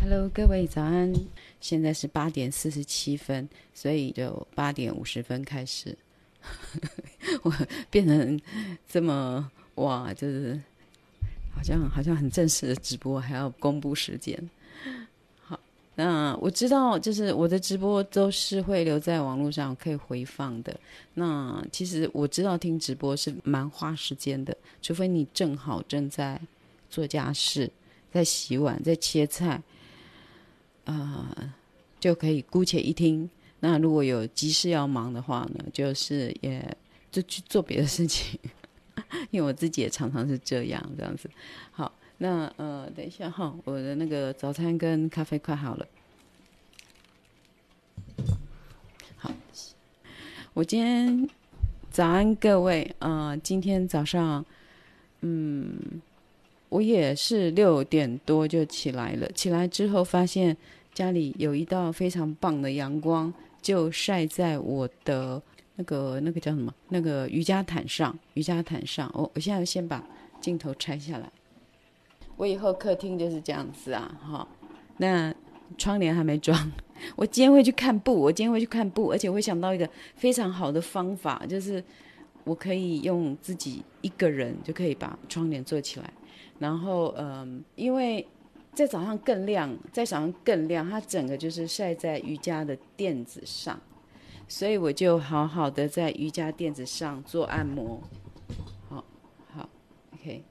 Hello，各位早安，现在是八点四十七分，所以就八点五十分开始。我变成这么哇，就是好像好像很正式的直播，还要公布时间。好那我知道，就是我的直播都是会留在网络上可以回放的。那其实我知道听直播是蛮花时间的，除非你正好正在做家事、在洗碗、在切菜，啊、呃，就可以姑且一听。那如果有急事要忙的话呢，就是也就去做别的事情，因为我自己也常常是这样这样子。好。那呃，等一下哈，我的那个早餐跟咖啡快好了。好，我今天早安各位，呃，今天早上，嗯，我也是六点多就起来了。起来之后发现家里有一道非常棒的阳光，就晒在我的那个那个叫什么？那个瑜伽毯上。瑜伽毯上，我我现在先把镜头拆下来。我以后客厅就是这样子啊，哈。那窗帘还没装，我今天会去看布，我今天会去看布，而且会想到一个非常好的方法，就是我可以用自己一个人就可以把窗帘做起来。然后，嗯，因为在早上更亮，在早上更亮，它整个就是晒在瑜伽的垫子上，所以我就好好的在瑜伽垫子上做按摩。好，好，OK。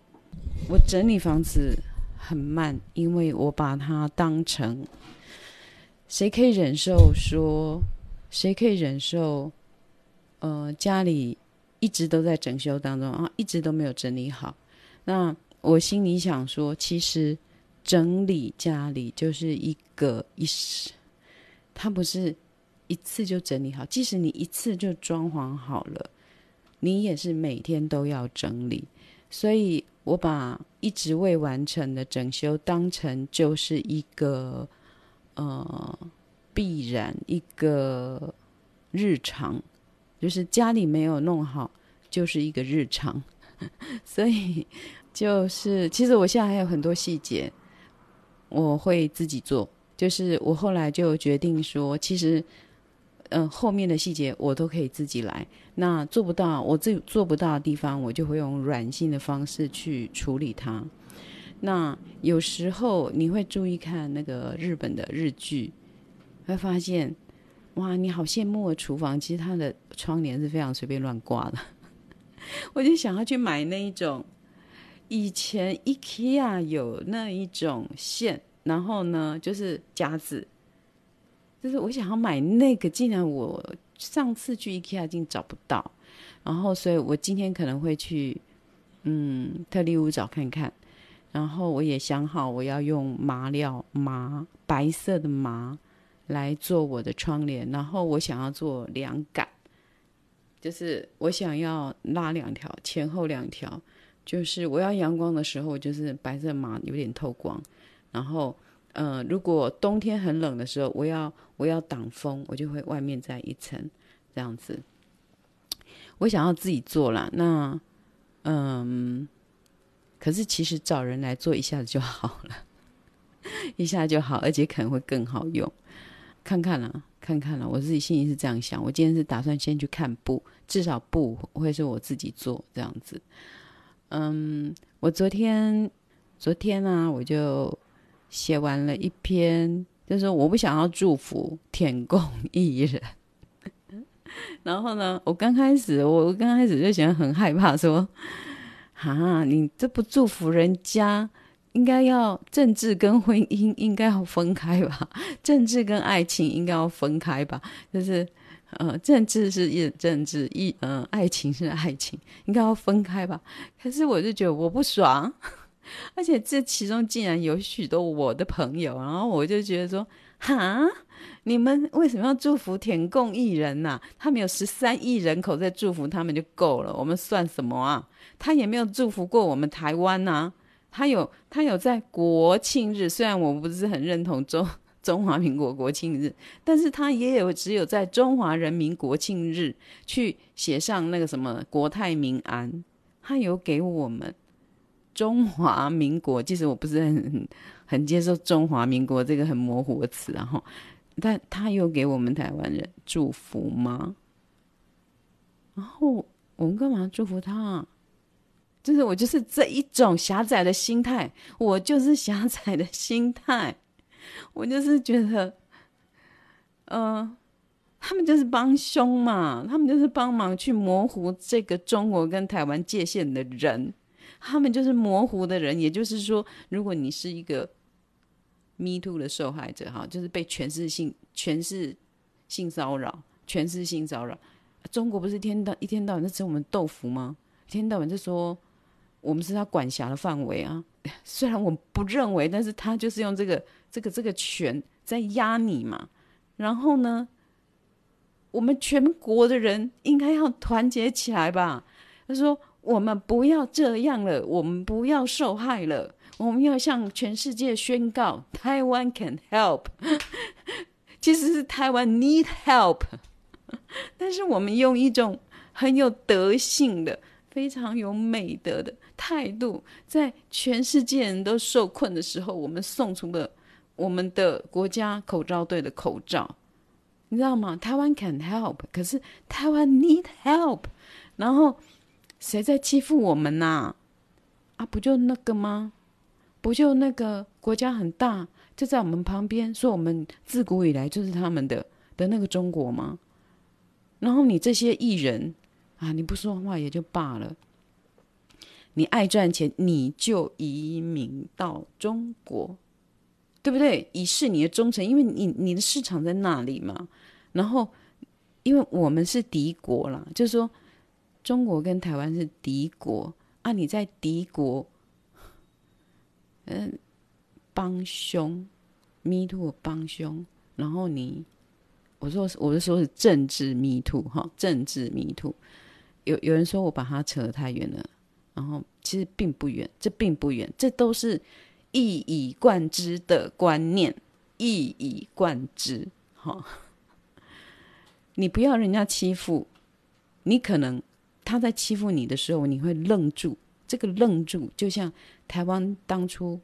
我整理房子很慢，因为我把它当成，谁可以忍受说，谁可以忍受，呃，家里一直都在整修当中啊，一直都没有整理好。那我心里想说，其实整理家里就是一个一时，它不是一次就整理好。即使你一次就装潢好了，你也是每天都要整理，所以。我把一直未完成的整修当成就是一个呃必然一个日常，就是家里没有弄好就是一个日常，所以就是其实我现在还有很多细节我会自己做，就是我后来就决定说，其实。嗯，后面的细节我都可以自己来。那做不到，我自做不到的地方，我就会用软性的方式去处理它。那有时候你会注意看那个日本的日剧，会发现，哇，你好羡慕的厨房，其实它的窗帘是非常随便乱挂的。我就想要去买那一种，以前 IKEA 有那一种线，然后呢，就是夹子。就是我想要买那个，竟然我上次去 IKEA 竟找不到，然后所以我今天可能会去嗯特力屋找看看，然后我也想好我要用麻料麻白色的麻来做我的窗帘，然后我想要做两杆，就是我想要拉两条前后两条，就是我要阳光的时候就是白色马有点透光，然后。嗯、如果冬天很冷的时候，我要我要挡风，我就会外面再一层这样子。我想要自己做啦，那嗯，可是其实找人来做一下子就好了，一下就好，而且可能会更好用。看看啦，看看啦，我自己心里是这样想。我今天是打算先去看布，至少布会是我自己做这样子。嗯，我昨天昨天呢、我就。写完了一篇，就是我不想要祝福舔共艺人。然后呢，我刚开始，我刚开始就觉得很害怕，说：“ 啊，你这不祝福人家，应该要政治跟婚姻应该要分开吧？政治跟爱情应该要分开吧？就是，呃，政治是一政治，一呃，爱情是爱情，应该要分开吧？可是我就觉得我不爽。”而且这其中竟然有许多我的朋友，然后我就觉得说，哈，你们为什么要祝福田共艺人呐、他们有十三亿人口在祝福他们就够了，我们算什么啊？他也没有祝福过我们台湾呐、他有，他有在国庆日，虽然我不是很认同中中华民国国庆日，但是他也有只有在中华人民国庆日去写上那个什么国泰民安，他有给我们。中华民国，其实我不是很很接受中华民国这个很模糊的词，然后，但他有给我们台湾人祝福吗？然后我们干嘛祝福他？就是我就是这一种狭窄的心态，我就是狭窄的心态，我就是觉得，嗯、他们就是帮凶嘛，他们就是帮忙去模糊这个中国跟台湾界限的人，他们就是模糊的人。也就是说，如果你是一个 Me Too 的受害者，哈，就是被权势性、权势性骚扰、权势性骚扰，中国不是天到一天到晚在吃我们豆腐吗？一天到晚就说我们是他管辖的范围啊。虽然我不认为，但是他就是用这个、这个、这个权在压你嘛。然后呢？我们全国的人应该要团结起来吧？他说：“我们不要这样了，我们不要受害了，我们要向全世界宣告，台湾 can help。其实是台湾 need help，但是我们用一种很有德性的、非常有美德的态度，在全世界人都受困的时候，我们送出了我们的国家口罩队的口罩。”你知道吗？台湾 can help，可是台湾 need help。然后谁在欺负我们呐、啊？不就那个吗？不就那个国家很大，就在我们旁边，说我们自古以来就是他们的的那个中国吗？然后你这些艺人啊，你不说话也就罢了，你爱赚钱，你就移民到中国。对不对？以示你的忠诚，因为你你的市场在那里嘛。然后，因为我们是敌国啦，就是说中国跟台湾是敌国啊。你在敌国，嗯，帮凶，me too 帮凶。然后你，我说我是说是政治 me too 哈，政治 me too。有有人说我把它扯得太远了，然后其实并不远，这并不远，这都是。一以贯之的观念，一以贯之。哈，你不要人家欺负，你可能他在欺负你的时候，你会愣住。这个愣住，就像台湾当初，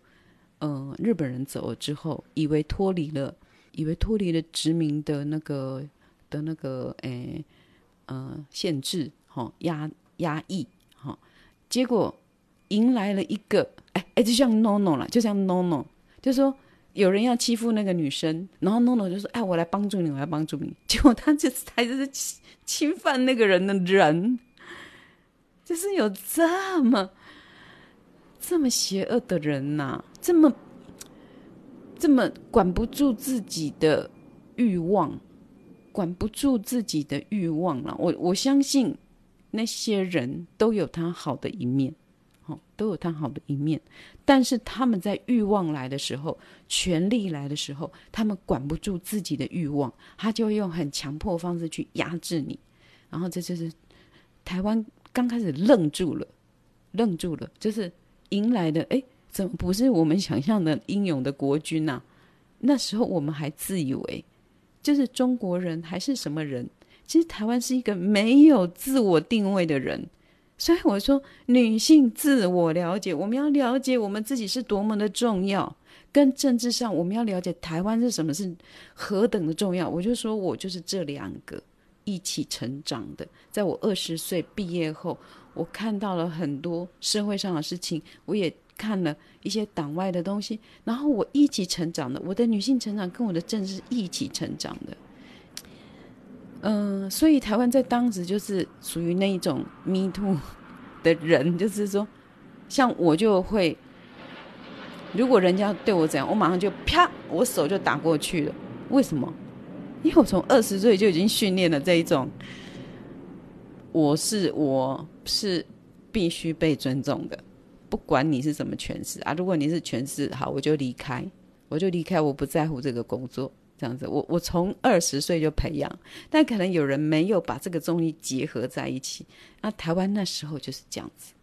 呃，日本人走了之后，以为脱离了，以为脱离了殖民的那个的那个，诶，呃，限制，哈，压压抑，哈，结果迎来了一个。就像 NONO 了，就像 NONO，就说有人要欺负那个女生，然后 NONO 就说：“哎，我来帮助你，我来帮助你。”结果他就是他就是侵侵犯那个人的人，就是有这么这么邪恶的人呐、这么这么管不住自己的欲望，管不住自己的欲望了。我我相信那些人都有他好的一面。都有他好的一面，但是他们在欲望来的时候，权力来的时候，他们管不住自己的欲望，他就用很强迫方式去压制你。然后这就是台湾刚开始愣住了，愣住了，就是迎来的哎，怎么不是我们想象的英勇的国军呐、那时候我们还自以为就是中国人还是什么人？其实台湾是一个没有自我定位的人。所以我说，女性自我了解，我们要了解我们自己是多么的重要。跟政治上，我们要了解台湾是什么，是何等的重要。我就说我就是这两个一起成长的。在我二十岁毕业后，我看到了很多社会上的事情，我也看了一些党外的东西，然后我一起成长的。我的女性成长跟我的政治一起成长的。嗯、所以台湾在当时就是属于那一种 me too 的人，就是说，像我就会，如果人家对我怎样，我马上就啪，我手就打过去了。为什么？因为我从二十岁就已经训练了这一种，我是我是必须被尊重的，不管你是怎么诠释啊。如果你是诠释好，我就离开，我就离开，我不在乎这个工作。这样子，我我从二十岁就培养，但可能有人没有把这个中医结合在一起。那台湾那时候就是这样子，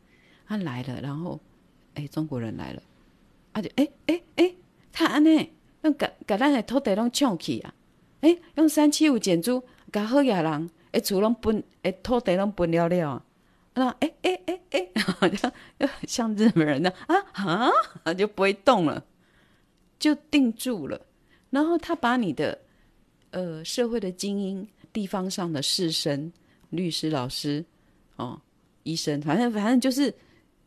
他来了，然后，哎，中国人来了，啊就哎哎哎，他安呢，用把把咱的土地拢抢去啊，哎，用三七五减租，把好野人，哎，厝拢分，哎，土地拢分了了啊，那哎哎哎哎，好像又像日本人那啊哈，就不会动了，就定住了。然后他把你的呃社会的精英、地方上的士绅、律师、老师、哦医生，反正反正就是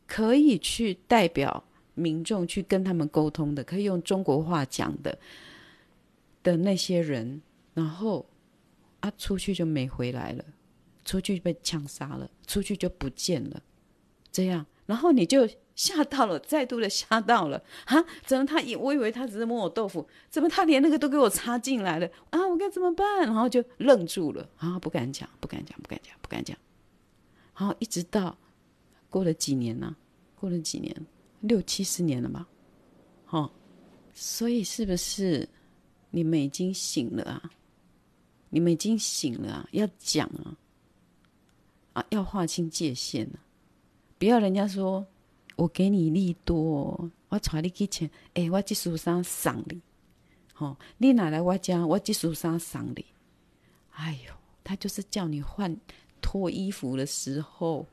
可以去代表民众去跟他们沟通的，可以用中国话讲的的那些人，然后啊出去就没回来了。出去被枪杀了，出去就不见了，这样，然后你就吓到了，再度的吓到了啊！怎么他以我以为他只是摸我豆腐，怎么他连那个都给我插进来了啊？我该怎么办？然后就愣住了啊，不敢讲，不敢讲，不敢讲，不敢讲。然后一直到过了几年呢、啊？过了几年，六七十年了吧？哦，所以是不是你们已经醒了啊？你们已经醒了啊？要讲啊！啊，要划清界限了，不要人家说我给你利多，我带你去钱，哎，我这束衫送你，哦，你哪来我家，我这束衫送你，哎呦，他就是叫你换脱衣服的时候，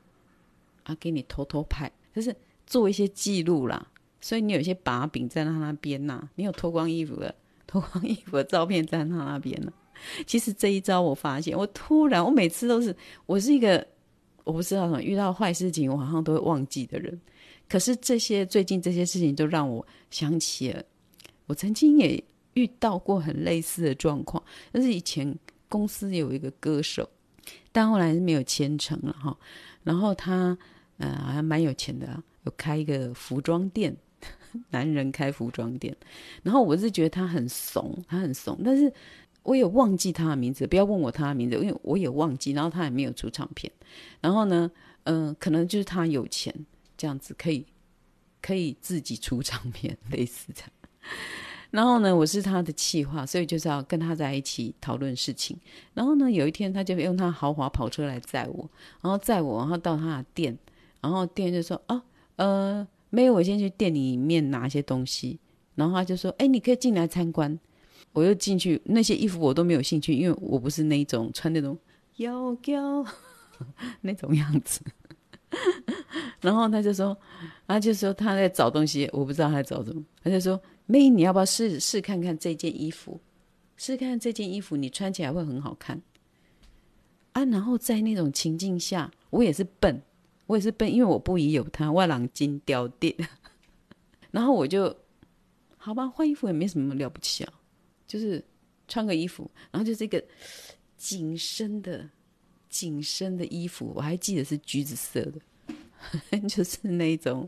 啊，给你偷偷拍，就是做一些记录啦，所以你有一些把柄在他那边呐，你有脱光衣服的，脱光衣服的照片在他那边呢。其实这一招我发现，我突然，我每次都是，我是一个我不知道什么遇到坏事情，我好像都会忘记的人。可是这些最近这些事情，就让我想起了，我曾经也遇到过很类似的状况。但是以前公司有一个歌手，但后来是没有签成了哈。然后他呃好像蛮有钱的，有开一个服装店，男人开服装店。然后我是觉得他很怂，他很怂，但是。我也忘记他的名字，不要问我他的名字，因为我也忘记。然后他也没有出唱片，然后呢，嗯、可能就是他有钱，这样子可以可以自己出唱片，类似这样。然后呢，我是他的企划，所以就是要跟他在一起讨论事情。然后呢，有一天他就用他豪华跑车来载我，然后载我，然后到他的店，然后店就说：“哦，呃，没有，我先去店里面拿一些东西。”然后他就说：“哎，你可以进来参观。”我又进去，那些衣服我都没有兴趣，因为我不是那种穿那种妖娇那种样子。然后他就说，他就说他在找东西，我不知道他在找什么。他就说：“妹，你要不要试试看看这件衣服？试看这件衣服，你穿起来会很好看。”啊，然后在那种情境下，我也是笨，我也是笨，因为我不疑有他，我人真刁点。然后我就好吧，换衣服也没什么了不起啊。就是穿个衣服，然后就是一个紧身的、紧身的衣服，我还记得是橘子色的，就是那种。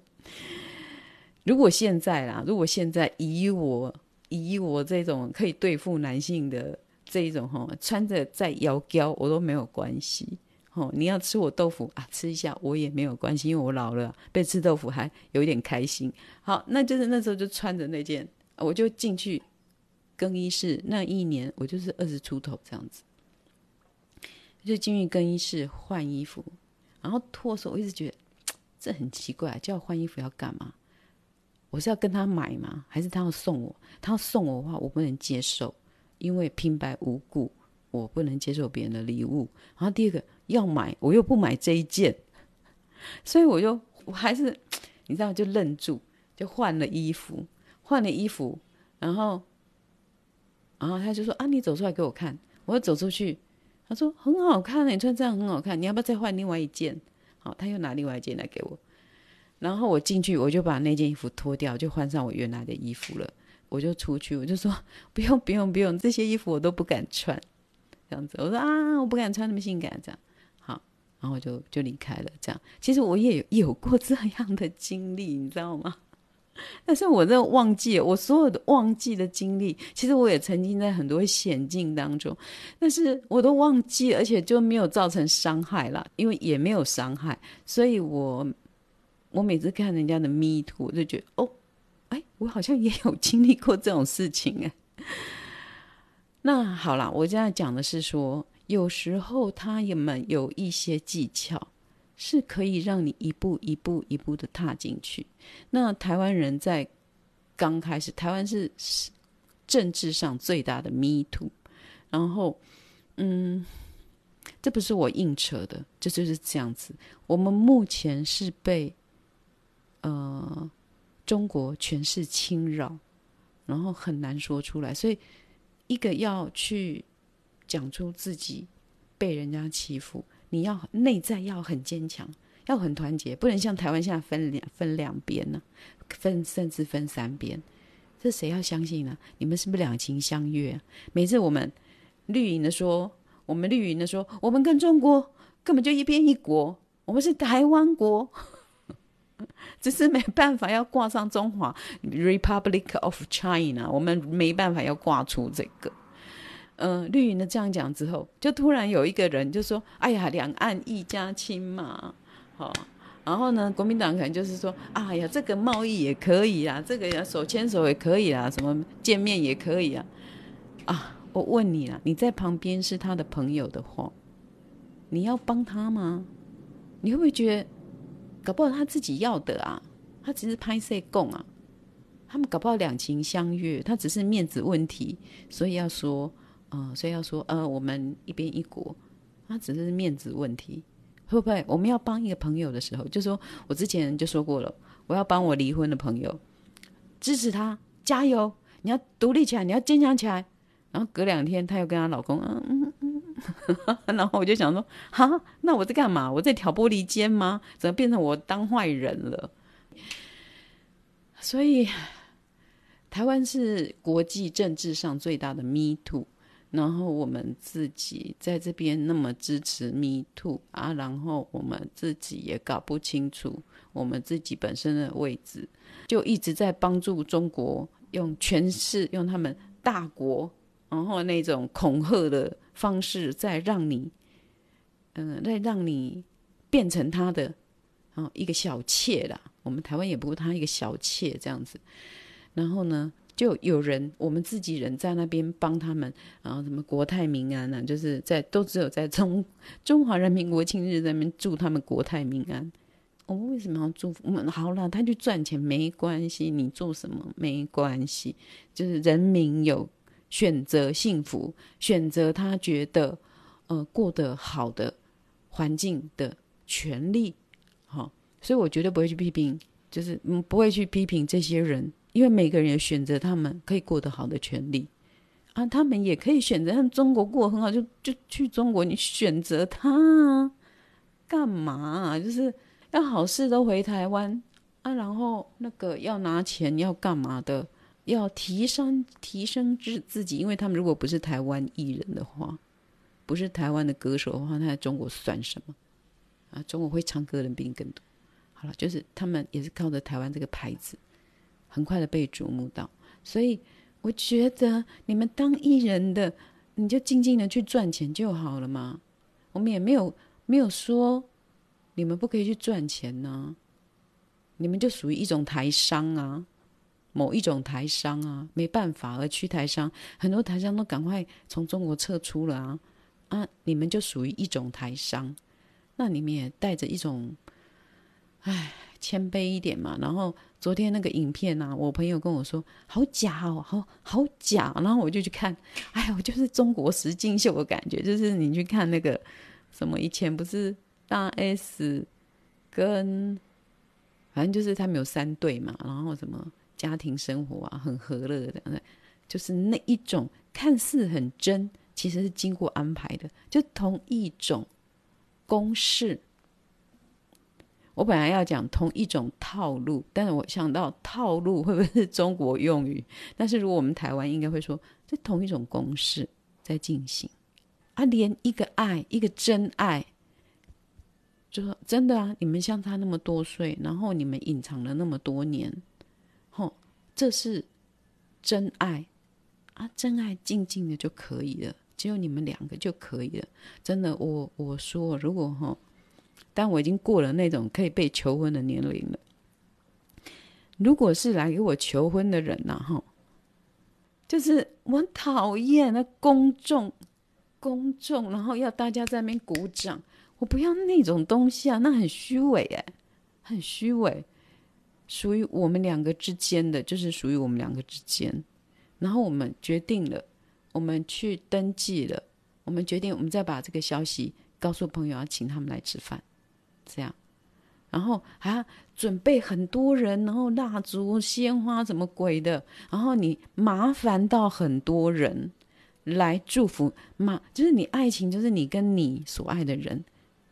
如果现在啦，如果现在以我以我这种可以对付男性的这一种哈，穿着再妖娇我都没有关系。哦，你要吃我豆腐啊，吃一下我也没有关系，因为我老了，被吃豆腐还有一点开心。好，那就是那时候就穿着那件，我就进去。更衣室那一年，我就是二十出头这样子，就进去更衣室换衣服，然后脱的时候，我一直觉得 这很奇怪，叫我换衣服要干嘛？我是要跟他买吗？还是他要送我？他要送我的话，我不能接受，因为平白无故，我不能接受别人的礼物。然后第二个要买，我又不买这一件，所以我就我还是 你知道，就愣住，就换了衣服，换了衣服，然后。然后他就说：“啊，你走出来给我看。”我走出去，他说：“很好看，你穿这样很好看，你要不要再换另外一件？”好，他又拿另外一件来给我。然后我进去，我就把那件衣服脱掉，就换上我原来的衣服了。我就出去，我就说：“不用，不用，不用，这些衣服我都不敢穿。”这样子，我说：“啊，我不敢穿那么性感。”这样，好，然后我就就离开了。这样，其实我也有，有过这样的经历，你知道吗？但是我这忘记，我所有的忘记的经历，其实我也曾经在很多险境当中，但是我都忘记，而且就没有造成伤害了，因为也没有伤害，所以我我每次看人家的 Me Too，我就觉得哦，哎，我好像也有经历过这种事情哎。那好了，我现在讲的是说，有时候他们有一些技巧。是可以让你一步一步一步的踏进去。那台湾人在刚开始，台湾是政治上最大的 Me Too，然后，嗯，这不是我硬扯的，这就是这样子。我们目前是被呃中国权势侵扰，然后很难说出来。所以，一个要去讲出自己被人家欺负，你要内在要很坚强，要很团结，不能像台湾现在分两分两边呢、分甚至分三边。这谁要相信呢？你们是不是两情相悦？每次我们绿营的说，我们绿营的说，我们跟中国根本就一边一国，我们是台湾国，只是没办法要挂上中华 Republic of China，我们没办法要挂出这个。嗯、绿营的这样讲之后，就突然有一个人就说：“哎呀，两岸一家亲嘛，好。”然后呢，国民党可能就是说，哎呀，这个贸易也可以啊，这个呀手牵手也可以啊，什么见面也可以啊。啊，我问你啊，你在旁边是他的朋友的话，你要帮他吗？你会不会觉得，搞不好他自己要的啊？他只是拍摄供啊，他们搞不好两情相悦，他只是面子问题，所以要说，呃，所以要说，呃，我们一边一国，他只是面子问题。会不会我们要帮一个朋友的时候，就说我之前就说过了，我要帮我离婚的朋友，支持他，加油！你要独立起来，你要坚强起来。然后隔两天，她又跟她老公，嗯嗯嗯，然后我就想说，哈，那我在干嘛？我在挑拨离间吗？怎么变成我当坏人了？所以，台湾是国际政治上最大的 Me Too。然后我们自己在这边那么支持 Me Too 啊，然后我们自己也搞不清楚我们自己本身的位置，就一直在帮助中国用权势，用他们大国，然后那种恐吓的方式，在让你，嗯、呃，再让你变成他的啊一个小妾啦。我们台湾也不过他一个小妾这样子，然后呢？就有人，我们自己人在那边帮他们，然后什么国泰民安啊，就是在都只有在中 中华人民国庆日那边祝他们国泰民安。我们为什么要祝福？我们好了，他去赚钱没关系，你做什么没关系，就是人民有选择幸福，选择他觉得呃过得好的环境的权利。好、哦，所以我绝对不会去批评，就是嗯不会去批评这些人。因为每个人也选择他们可以过得好的权利啊，他们也可以选择让中国过得很好，就就去中国。你选择他干嘛？就是要好事都回台湾啊，然后那个要拿钱要干嘛的？要提升提升自自己，因为他们如果不是台湾艺人的话，不是台湾的歌手的话，那在中国算什么啊？中国会唱歌的人比你更多。好了，就是他们也是靠着台湾这个牌子。很快的被瞩目到，所以我觉得你们当艺人的，你就静静的去赚钱就好了嘛。我们也没有没有说你们不可以去赚钱呢、你们就属于一种台商啊，某一种台商啊，没办法而去台商，很多台商都赶快从中国撤出了啊啊，你们就属于一种台商，那你们也带着一种，唉。谦卑一点嘛，然后昨天那个影片啊，我朋友跟我说好假哦，好好假，然后我就去看，哎呀，我就是中国实境秀的感觉，就是你去看那个什么，以前不是大 S 跟，反正就是他们有三对嘛，然后什么家庭生活啊，很和乐的，就是那一种看似很真，其实是经过安排的，就同一种公式。我本来要讲同一种套路，但是我想到套路会不会是中国用语？但是如果我们台湾应该会说，这同一种公式在进行啊，连一个爱，一个真爱，就说真的啊，你们相差那么多岁，然后你们隐藏了那么多年，吼，这是真爱啊，真爱静静的就可以了，只有你们两个就可以了。真的，我我说如果吼。但我已经过了那种可以被求婚的年龄了。如果是来给我求婚的人呐，哈，就是我很讨厌那公众、公众，然后要大家在那边鼓掌，我不要那种东西啊，那很虚伪哎，很虚伪。属于我们两个之间的，就是属于我们两个之间。然后我们决定了，我们去登记了，我们决定，我们再把这个消息告诉朋友要请他们来吃饭，这样，然后还要准备很多人，然后蜡烛、鲜花什么鬼的，然后你麻烦到很多人来祝福，嘛，就是你爱情，就是你跟你所爱的人，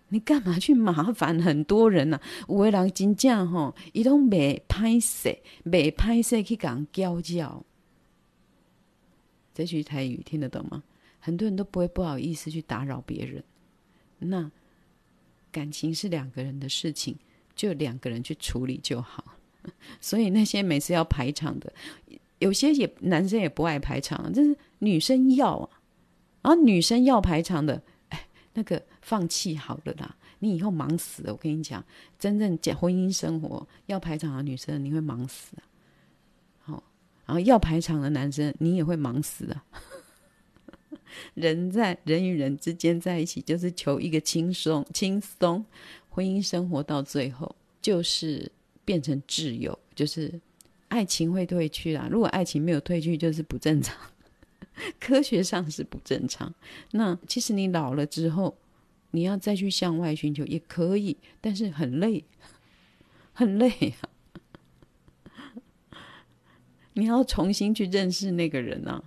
你干嘛去麻烦很多人呢、啊？有的人真正吼，伊都没拍摄，没拍摄去讲教教，这句台语听得懂吗？很多人都不会不好意思去打扰别人。那感情是两个人的事情，就两个人去处理就好。所以那些每次要排场的，有些也男生也不爱排场，就是女生要啊，然后女生要排场的，哎，那个放弃好了啦，你以后忙死了。我跟你讲，真正讲婚姻生活要排场的女生，你会忙死啊。好，然后要排场的男生，你也会忙死啊。人在人与人之间在一起，就是求一个轻松轻松。婚姻生活到最后，就是变成挚友，就是爱情会退去啦。如果爱情没有退去，就是不正常。科学上是不正常。那其实你老了之后，你要再去向外寻求也可以，但是很累，很累啊。你要重新去认识那个人啊，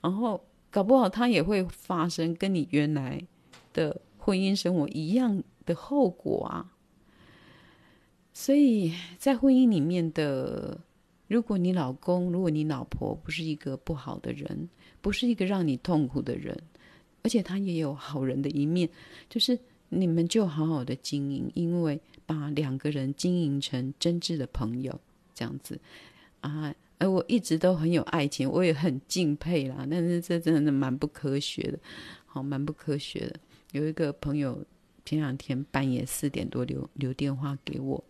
然后。搞不好他也会发生跟你原来的婚姻生活一样的后果啊！所以在婚姻里面的，如果你老公、如果你老婆不是一个不好的人，不是一个让你痛苦的人，而且他也有好人的一面，就是你们就好好的经营，因为把两个人经营成真挚的朋友，这样子啊。而我一直都很有爱情，我也很敬佩啦。但是这真的蛮不科学的，好，蛮不科学的。有一个朋友前两天半夜四点多留留电话给我，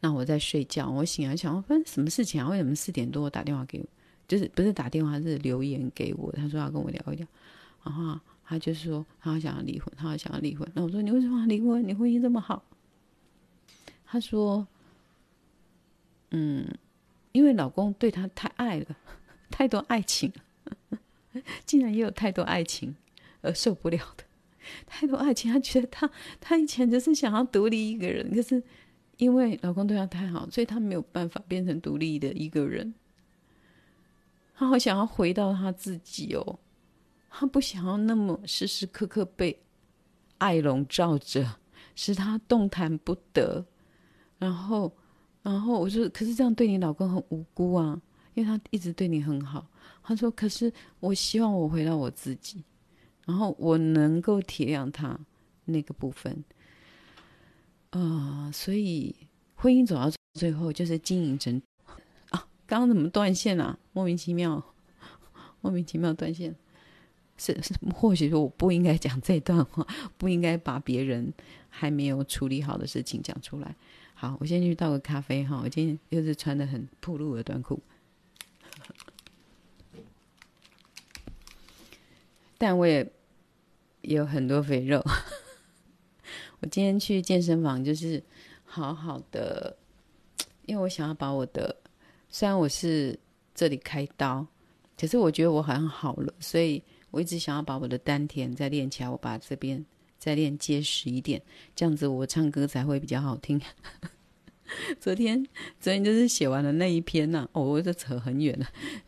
那我在睡觉，我醒来想，我发生什么事情啊？为什么四点多打电话给我？就是不是打电话，是留言给我。他说要跟我聊一聊，然后他就说他想要离婚，他想要离婚。那我说你为什么要离婚？你婚姻这么好？他说，嗯。因为老公对她太爱了，太多爱情，竟然也有太多爱情而受不了的，太多爱情，她觉得她她以前就是想要独立一个人，可是因为老公对她太好，所以她没有办法变成独立的一个人。她好想要回到她自己哦，她不想要那么时时刻刻被爱笼罩着，使她动弹不得，然后。然后我说：“可是这样对你老公很无辜啊，因为他一直对你很好。”他说：“可是我希望我回到我自己，然后我能够体谅他那个部分。啊、所以婚姻走到最后就是经营成啊，刚刚怎么断线啊？莫名其妙，莫名其妙断线。是是，或许说我不应该讲这段话，不应该把别人还没有处理好的事情讲出来。”好，我先去倒个咖啡哈。我今天又是穿的很暴露的短裤，但我也有很多肥肉。我今天去健身房，就是好好的，因为我想要把我的，虽然我是这里开刀，可是我觉得我好像好了，所以我一直想要把我的丹田再练起来，我把这边。再练结实一点，这样子我唱歌才会比较好听。昨天，昨天就是写完了那一篇呐、啊，哦，我这扯很远了，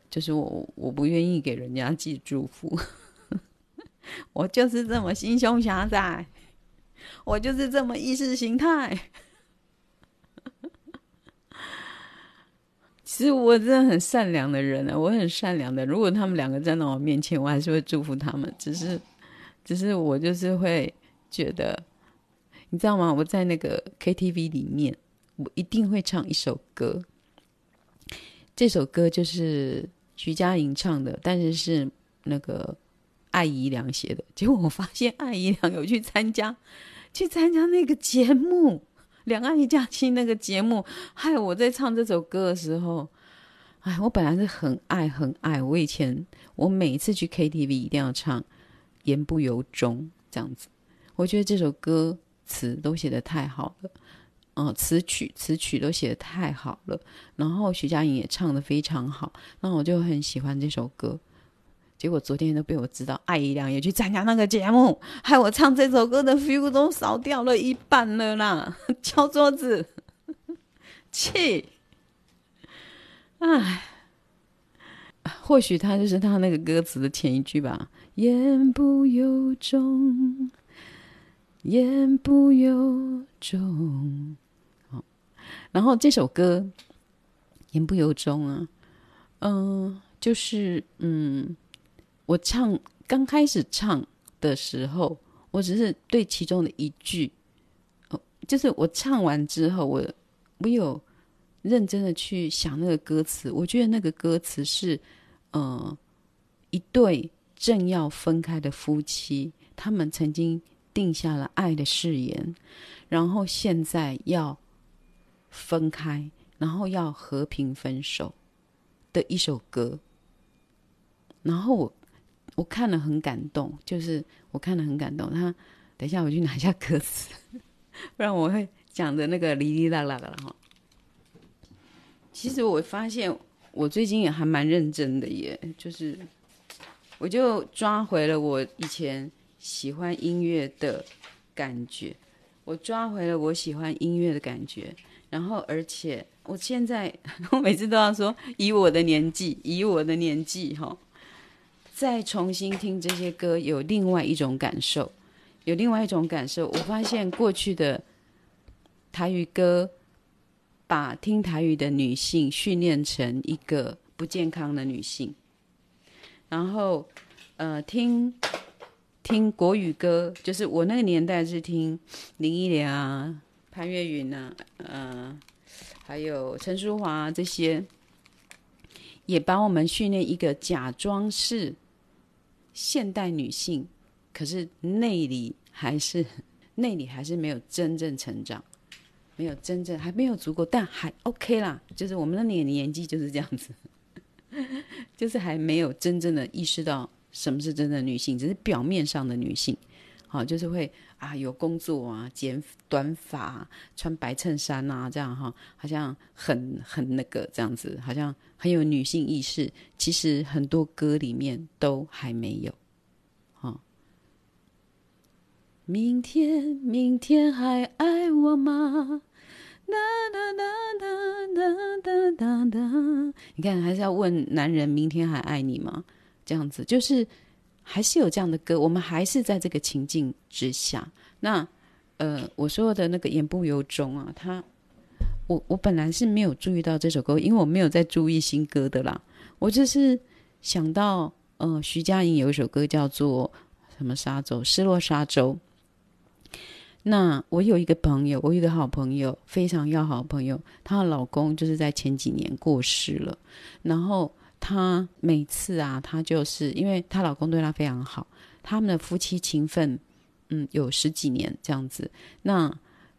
就是我我不愿意给人家寄祝福，我就是这么心胸狭窄，我就是这么意识形态。其实我真的很善良的人啊，我很善良的。如果他们两个站在我面前，我还是会祝福他们，只是。只是我就是会觉得，你知道吗？我在那个 KTV 里面，我一定会唱一首歌。这首歌就是徐佳莹唱的，但是是那个艾怡良写的。结果我发现艾怡良有去参加，去参加那个节目《两岸一家亲》那个节目。害我在唱这首歌的时候，哎，我本来是很爱很爱。我以前我每一次去 KTV 一定要唱。言不由衷，这样子，我觉得这首歌词都写得太好了，嗯、词曲词曲都写得太好了，然后徐佳莹也唱得非常好，那我就很喜欢这首歌。结果昨天都被我知道，艾怡良也去参加那个节目，害我唱这首歌的 feel 都少掉了一半了啦！敲桌子，气！唉，或许他就是他那个歌词的前一句吧，言不由衷，言不由衷。好，然后这首歌。言不由衷啊，嗯、就是嗯，我唱刚开始唱的时候，我只是对其中的一句，哦，就是我唱完之后，我我有认真的去想那个歌词，我觉得那个歌词是，呃，一对正要分开的夫妻，他们曾经定下了爱的誓言，然后现在要分开。然后要和平分手的一首歌，然后我我看了很感动，就是我看了很感动。他等一下我去拿一下歌词，不然我会讲的那个哩哩啦啦的哈。其实我发现我最近也还蛮认真的耶，就是我就抓回了我以前喜欢音乐的感觉，我抓回了我喜欢音乐的感觉，然后而且。我现在 我每次都要说，以我的年纪，以我的年纪哈，再重新听这些歌，有另外一种感受，有另外一种感受。我发现过去的台语歌，把听台语的女性训练成一个不健康的女性，然后呃，听听国语歌，就是我那个年代是听林忆莲啊、潘越云啊，呃。还有陈淑樺这些，也把我们训练一个假装是现代女性，可是内里还是 内里还是没有真正成长，没有真正还没有足够，但还 OK 啦。就是我们的年年纪就是这样子，就是还没有真正的意识到什么是真的女性，只是表面上的女性。好，就是会啊，有工作啊，剪短发，穿白衬衫啊，这样哈，好像很很那个这样子，好像很有女性意识。其实很多歌里面都还没有。哈，明天，明天还爱我吗？哒哒哒哒哒哒哒哒。你看，还是要问男人，明天还爱你吗？这样子就是。还是有这样的歌，我们还是在这个情境之下。那，呃，我说的那个言不由衷啊，他，我我本来是没有注意到这首歌，因为我没有在注意新歌的啦。我就是想到，呃，徐佳莹有一首歌叫做什么沙洲，失落沙洲。那我有一个朋友，我有一个好朋友，非常要好的朋友，她的老公就是在前几年过世了，然后。她每次啊，她就是因为她老公对她非常好，他们的夫妻情分，嗯，有十几年这样子。那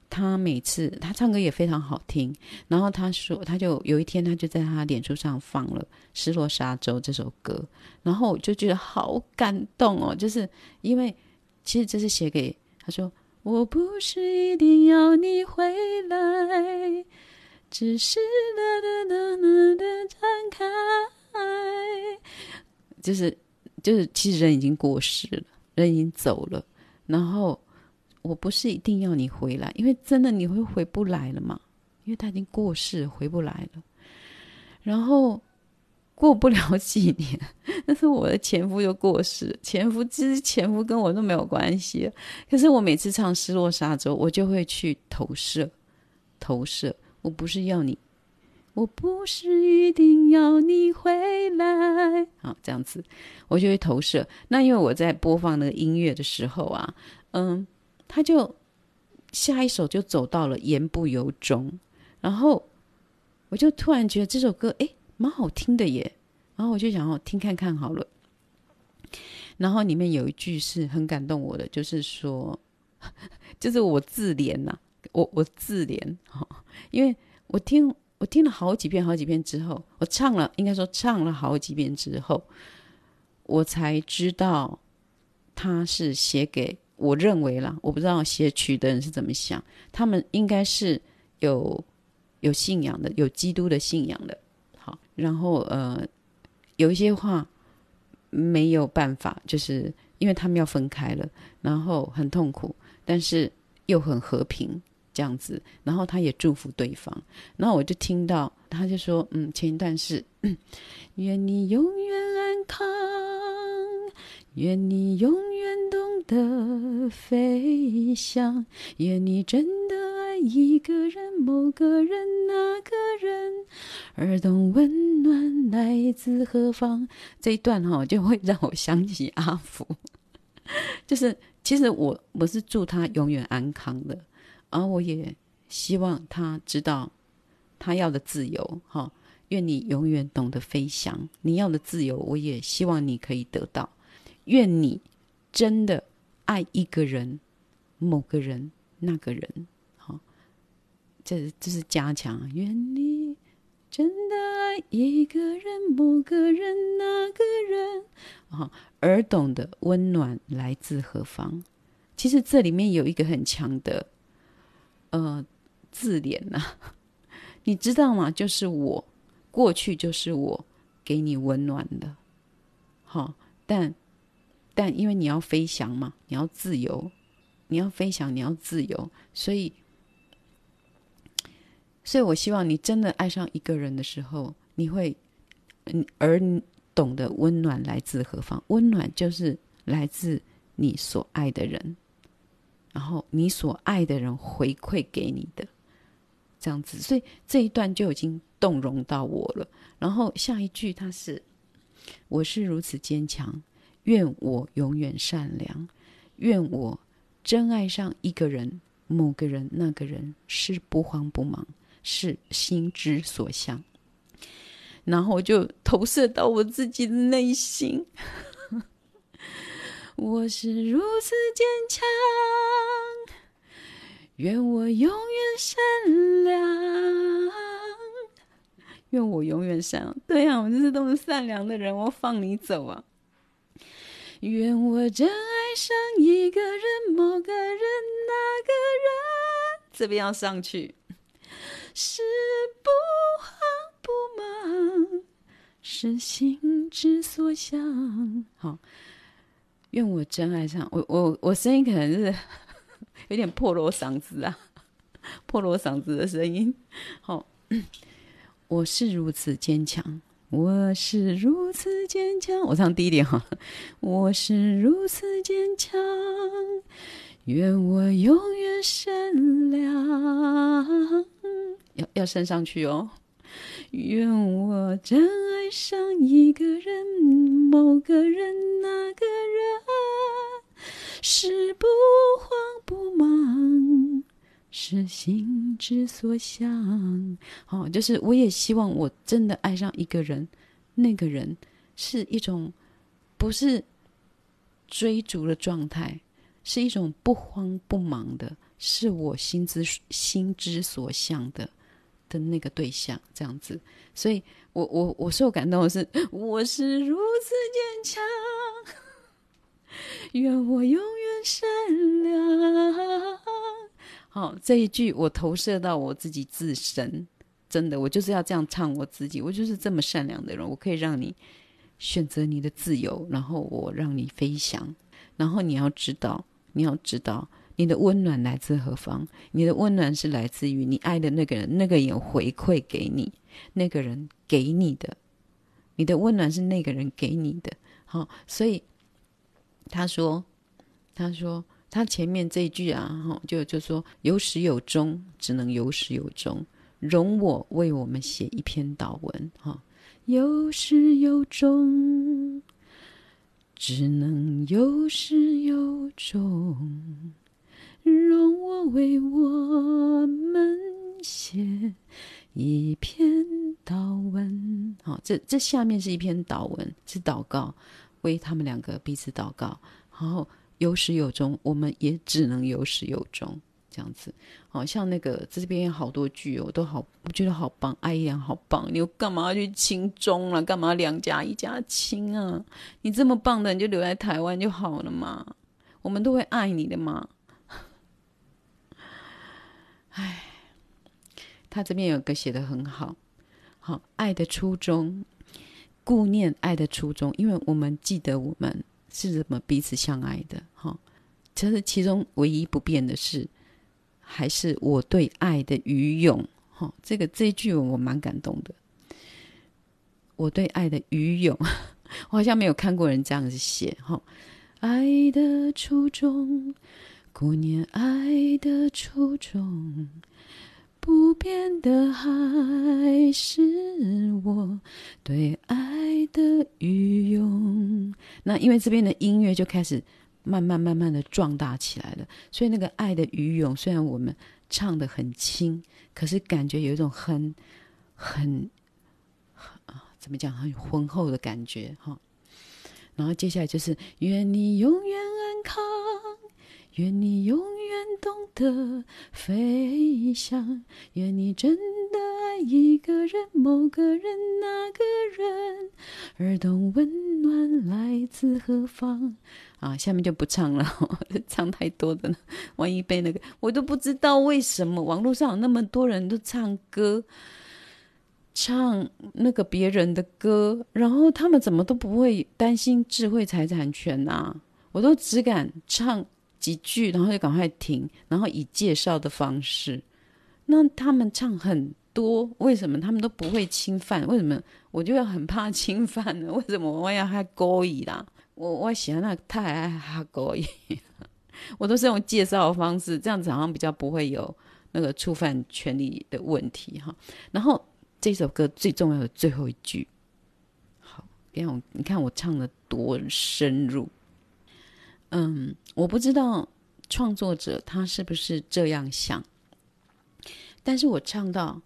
她每次她唱歌也非常好听，然后她说，她就有一天，她就在她脸书上放了《失落沙洲》这首歌，然后我就觉得好感动哦，就是因为其实这是写给她说，我不是一定要你回来，只是哒哒哒哒的展开。爱就是就是，其实人已经过世了，人已经走了。然后我不是一定要你回来，因为真的你会回不来了嘛，因为他已经过世，回不来了。然后过不了几年，但是我的前夫又过世，前夫其实前夫跟我都没有关系。可是我每次唱《失落沙洲》，我就会去投射，投射。我不是要你。我不是一定要你回来，好，这样子，我就会投射。那因为我在播放那个音乐的时候啊，嗯，他就下一首就走到了言不由衷，然后我就突然觉得这首歌诶蛮好听的耶，然后我就想要听看看好了。然后里面有一句是很感动我的，就是说，就是我自怜呐、我我自怜，哈因为我听。我听了好几遍，好几遍之后，我唱了，应该说唱了好几遍之后，我才知道他是写给我认为啦，我不知道写曲的人是怎么想，他们应该是有有信仰的，有基督的信仰的。好，然后呃，有一些话没有办法，就是因为他们要分开了，然后很痛苦，但是又很和平这样子，然后他也祝福对方，然后我就听到他就说，嗯，前一段是，愿你永远安康，愿你永远懂得飞翔，愿你真的爱一个人，某个人，那个人，而懂温暖来自何方。这一段哈、就会让我想起阿福，就是其实我我是祝他永远安康的，而我也希望他知道他要的自由哈、哦。愿你永远懂得飞翔，你要的自由，我也希望你可以得到。愿你真的爱一个人，某个人，那个人，好、哦，这这是加强。愿你真的爱一个人，某个人，那个人，啊、而懂得温暖来自何方。其实这里面有一个很强的，呃，字联呐、你知道吗？就是我过去就是我给你温暖的，好、但。但因为你要飞翔嘛，你要自由，你要飞翔，你要自由，所以，所以我希望你真的爱上一个人的时候，你会，嗯，而懂得温暖来自何方？温暖就是来自你所爱的人，然后你所爱的人回馈给你的，这样子。所以这一段就已经动容到我了。然后下一句他是：我是如此坚强。愿我永远善良，愿我真爱上一个人、某个人、那个人，是不慌不忙，是心之所向。然后我就投射到我自己的内心，我是如此坚强，愿我永远善良，愿我永远善良。对呀、啊，我就是这么善良的人，我放你走啊！愿我真爱上一个人，某个人，那个人，这边要上去，是不慌不忙，是心之所向。好，愿我真爱上我，我我声音可能是 有点破锣嗓子啊，破锣嗓子的声音。好，我是如此坚强。我是如此坚强，我唱低一点哈。我是如此坚强，愿我永远善良。要要升上去哦。愿我真爱上一个人，某个人，那个人，是不慌不忙。是心之所向，好、哦，就是我也希望我真的爱上一个人，那个人是一种不是追逐的状态，是一种不慌不忙的，是我心之心之所向的的那个对象，这样子。所以我我我受感动的是，我是如此坚强，愿我永远善良。好，这一句我投射到我自己自身，真的，我就是要这样唱我自己。我就是这么善良的人，我可以让你选择你的自由，然后我让你飞翔。然后你要知道，你要知道，你的温暖来自何方？你的温暖是来自于你爱的那个人，那个人回馈给你，那个人给你的。你的温暖是那个人给你的。好，所以他说，他说。他前面这一句啊，哈，就就说有始有终，只能有始有终。容我为我们写一篇祷文，哈，有始有终，只能有始有终。容我为我们写一篇祷文，好，这这下面是一篇祷文，是祷告，为他们两个彼此祷告，然后。有始有终，我们也只能有始有终，这样子。好像那个这边有好多句哦，都好，我觉得好棒，爱一样好棒。你又干嘛要去亲中了？干嘛两家一家亲啊？你这么棒的，你就留在台湾就好了嘛。我们都会爱你的嘛。哎，他这边有个写的很好，好爱的初衷。顾念爱的初衷，因为我们记得我们是怎么彼此相爱的。哈，其实其中唯一不变的是，还是我对爱的愚勇。哈，这个这一句我蛮感动的。我对爱的愚勇，我好像没有看过人这样子写。哈，爱的初衷，顾念爱的初衷。不变的还是我对爱的愚勇。那因为这边的音乐就开始慢慢慢慢的壮大起来了，所以那个爱的愚勇，虽然我们唱得很轻，可是感觉有一种很很很啊，怎么讲，很浑厚的感觉哈。然后接下来就是愿你永远安康。愿你永远懂得飞翔，愿你真的爱一个人、某个人、那个人，而懂温暖来自何方。啊，下面就不唱了，唱太多的了，万一被那个，我都不知道为什么网络上有那么多人都唱歌，唱那个别人的歌，然后他们怎么都不会担心智慧财产权啊？我都只敢唱。几句，然后就赶快停，然后以介绍的方式。那他们唱很多，为什么他们都不会侵犯？为什么我就要很怕侵犯呢？为什么我要还勾引啦？我我喜欢那太爱哈勾引，我都是用介绍的方式，这样子好像比较不会有那个触犯权利的问题哈。然后这首歌最重要的最后一句，好，给我你看我唱的多深入。嗯，我不知道创作者他是不是这样想，但是我唱到，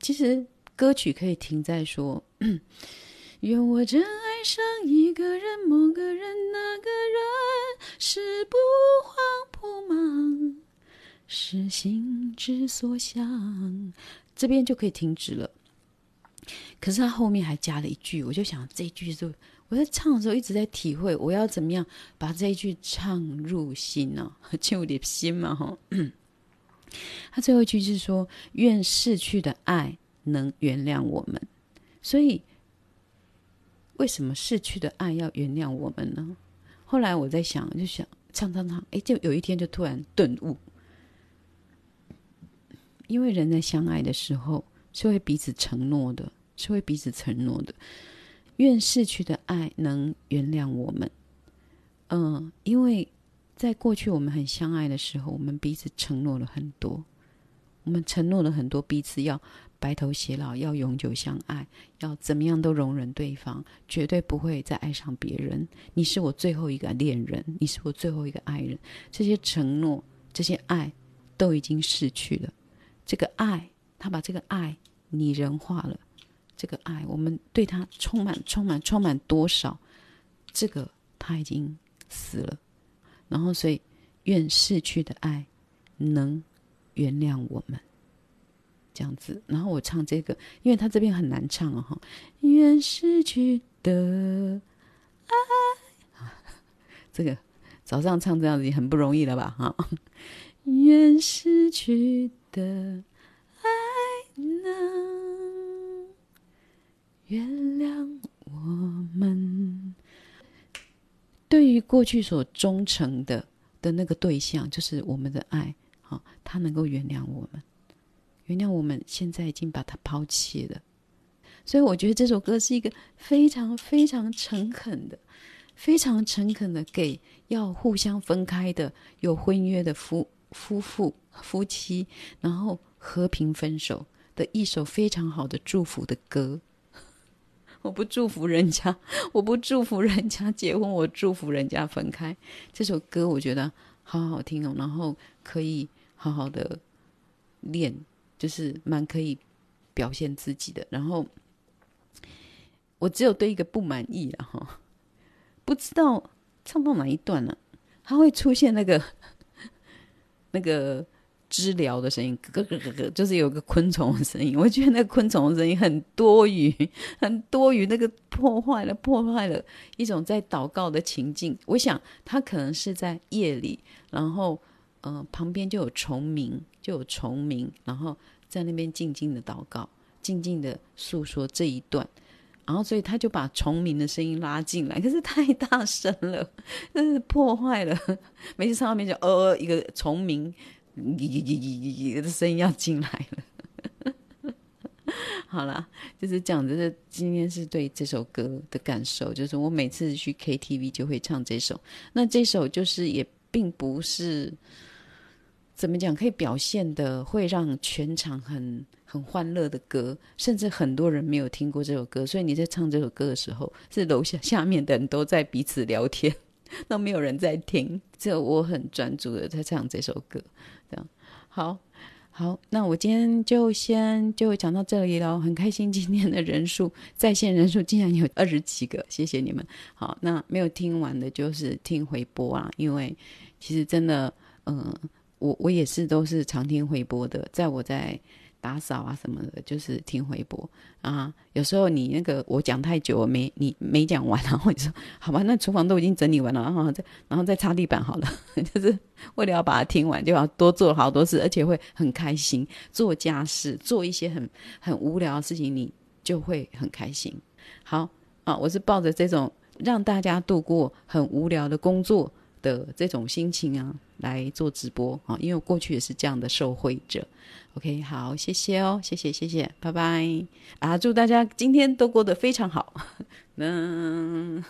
其实歌曲可以停在说，愿我真爱上一个人，某个人，那个人是不慌不忙，是心之所向，这边就可以停止了。可是他后面还加了一句，我就想这一句就。我在唱的时候一直在体会，我要怎么样把这一句唱入心呢、啊？进入点心嘛，哈。他最后一句是说：“愿逝去的爱能原谅我们。”所以，为什么逝去的爱要原谅我们呢？后来我在想，就想唱唱唱，哎，就有一天就突然顿悟，因为人在相爱的时候是会彼此承诺的，是会彼此承诺的。愿逝去的爱能原谅我们。嗯，因为在过去我们很相爱的时候，我们彼此承诺了很多。我们承诺了很多，彼此要白头偕老，要永久相爱，要怎么样都容忍对方，绝对不会再爱上别人。你是我最后一个恋人，你是我最后一个爱人。这些承诺，这些爱，都已经逝去了。这个爱，他把这个爱拟人化了。这个爱，我们对他充满、充满、充满多少？这个他已经死了，然后所以愿逝去的爱能原谅我们，这样子。然后我唱这个，因为他这边很难唱哦，哈。愿逝去的爱，这个早上唱这样子也很不容易了吧？哈，愿逝去的爱能。原谅我们。对于过去所忠诚的的那个对象，就是我们的爱，好，他能够原谅我们，原谅我们现在已经把他抛弃了。所以我觉得这首歌是一个非常非常诚恳的、非常诚恳的给要互相分开的有婚约的夫夫妇夫妻，然后和平分手的一首非常好的祝福的歌。我不祝福人家，我不祝福人家结婚，我祝福人家分开。这首歌我觉得好好听哦，然后可以好好的练，就是蛮可以表现自己的。然后我只有对一个不满意了哈，不知道唱到哪一段了？它会出现那个 那个。知了的声音，咯咯咯咯，就是有个昆虫的声音。我觉得那个昆虫的声音很多余，很多余，那个破坏了，破坏了一种在祷告的情境。我想他可能是在夜里，然后，嗯、旁边就有虫鸣，就有虫鸣，然后在那边静静的祷告，静静的诉说这一段。然后所以他就把虫鸣的声音拉进来，可是太大声了，真是破坏了。每次唱到面就呃一个虫鸣，咿咿咿咿咿的声音要进来了。好啦，就是讲的是今天是对这首歌的感受，就是我每次去 KTV 就会唱这首。那这首就是也并不是。怎么讲？可以表现的会让全场很很欢乐的歌，甚至很多人没有听过这首歌，所以你在唱这首歌的时候，是楼下下面的人都在彼此聊天，都没有人在听，只有我很专注的在唱这首歌。好，好，那我今天就先就讲到这里喽。很开心今天的人数在线人数竟然有二十几个，谢谢你们。好，那没有听完的就是听回播啊，因为其实真的，嗯、呃。我我也是，都是常听回播的，在我在打扫啊什么的，就是听回播啊。有时候你那个我讲太久，没你没讲完，然后你说好吧，那厨房都已经整理完了，然后再然后再擦地板好了，就是为了要把它听完，就要多做好多事，而且会很开心。做家事，做一些很很无聊的事情，你就会很开心。好啊，我是抱着这种让大家度过很无聊的工作的这种心情啊。来做直播啊，因为我过去也是这样的受惠者。OK，好，谢谢哦，谢谢，谢谢，拜拜啊！祝大家今天都过得非常好。嗯。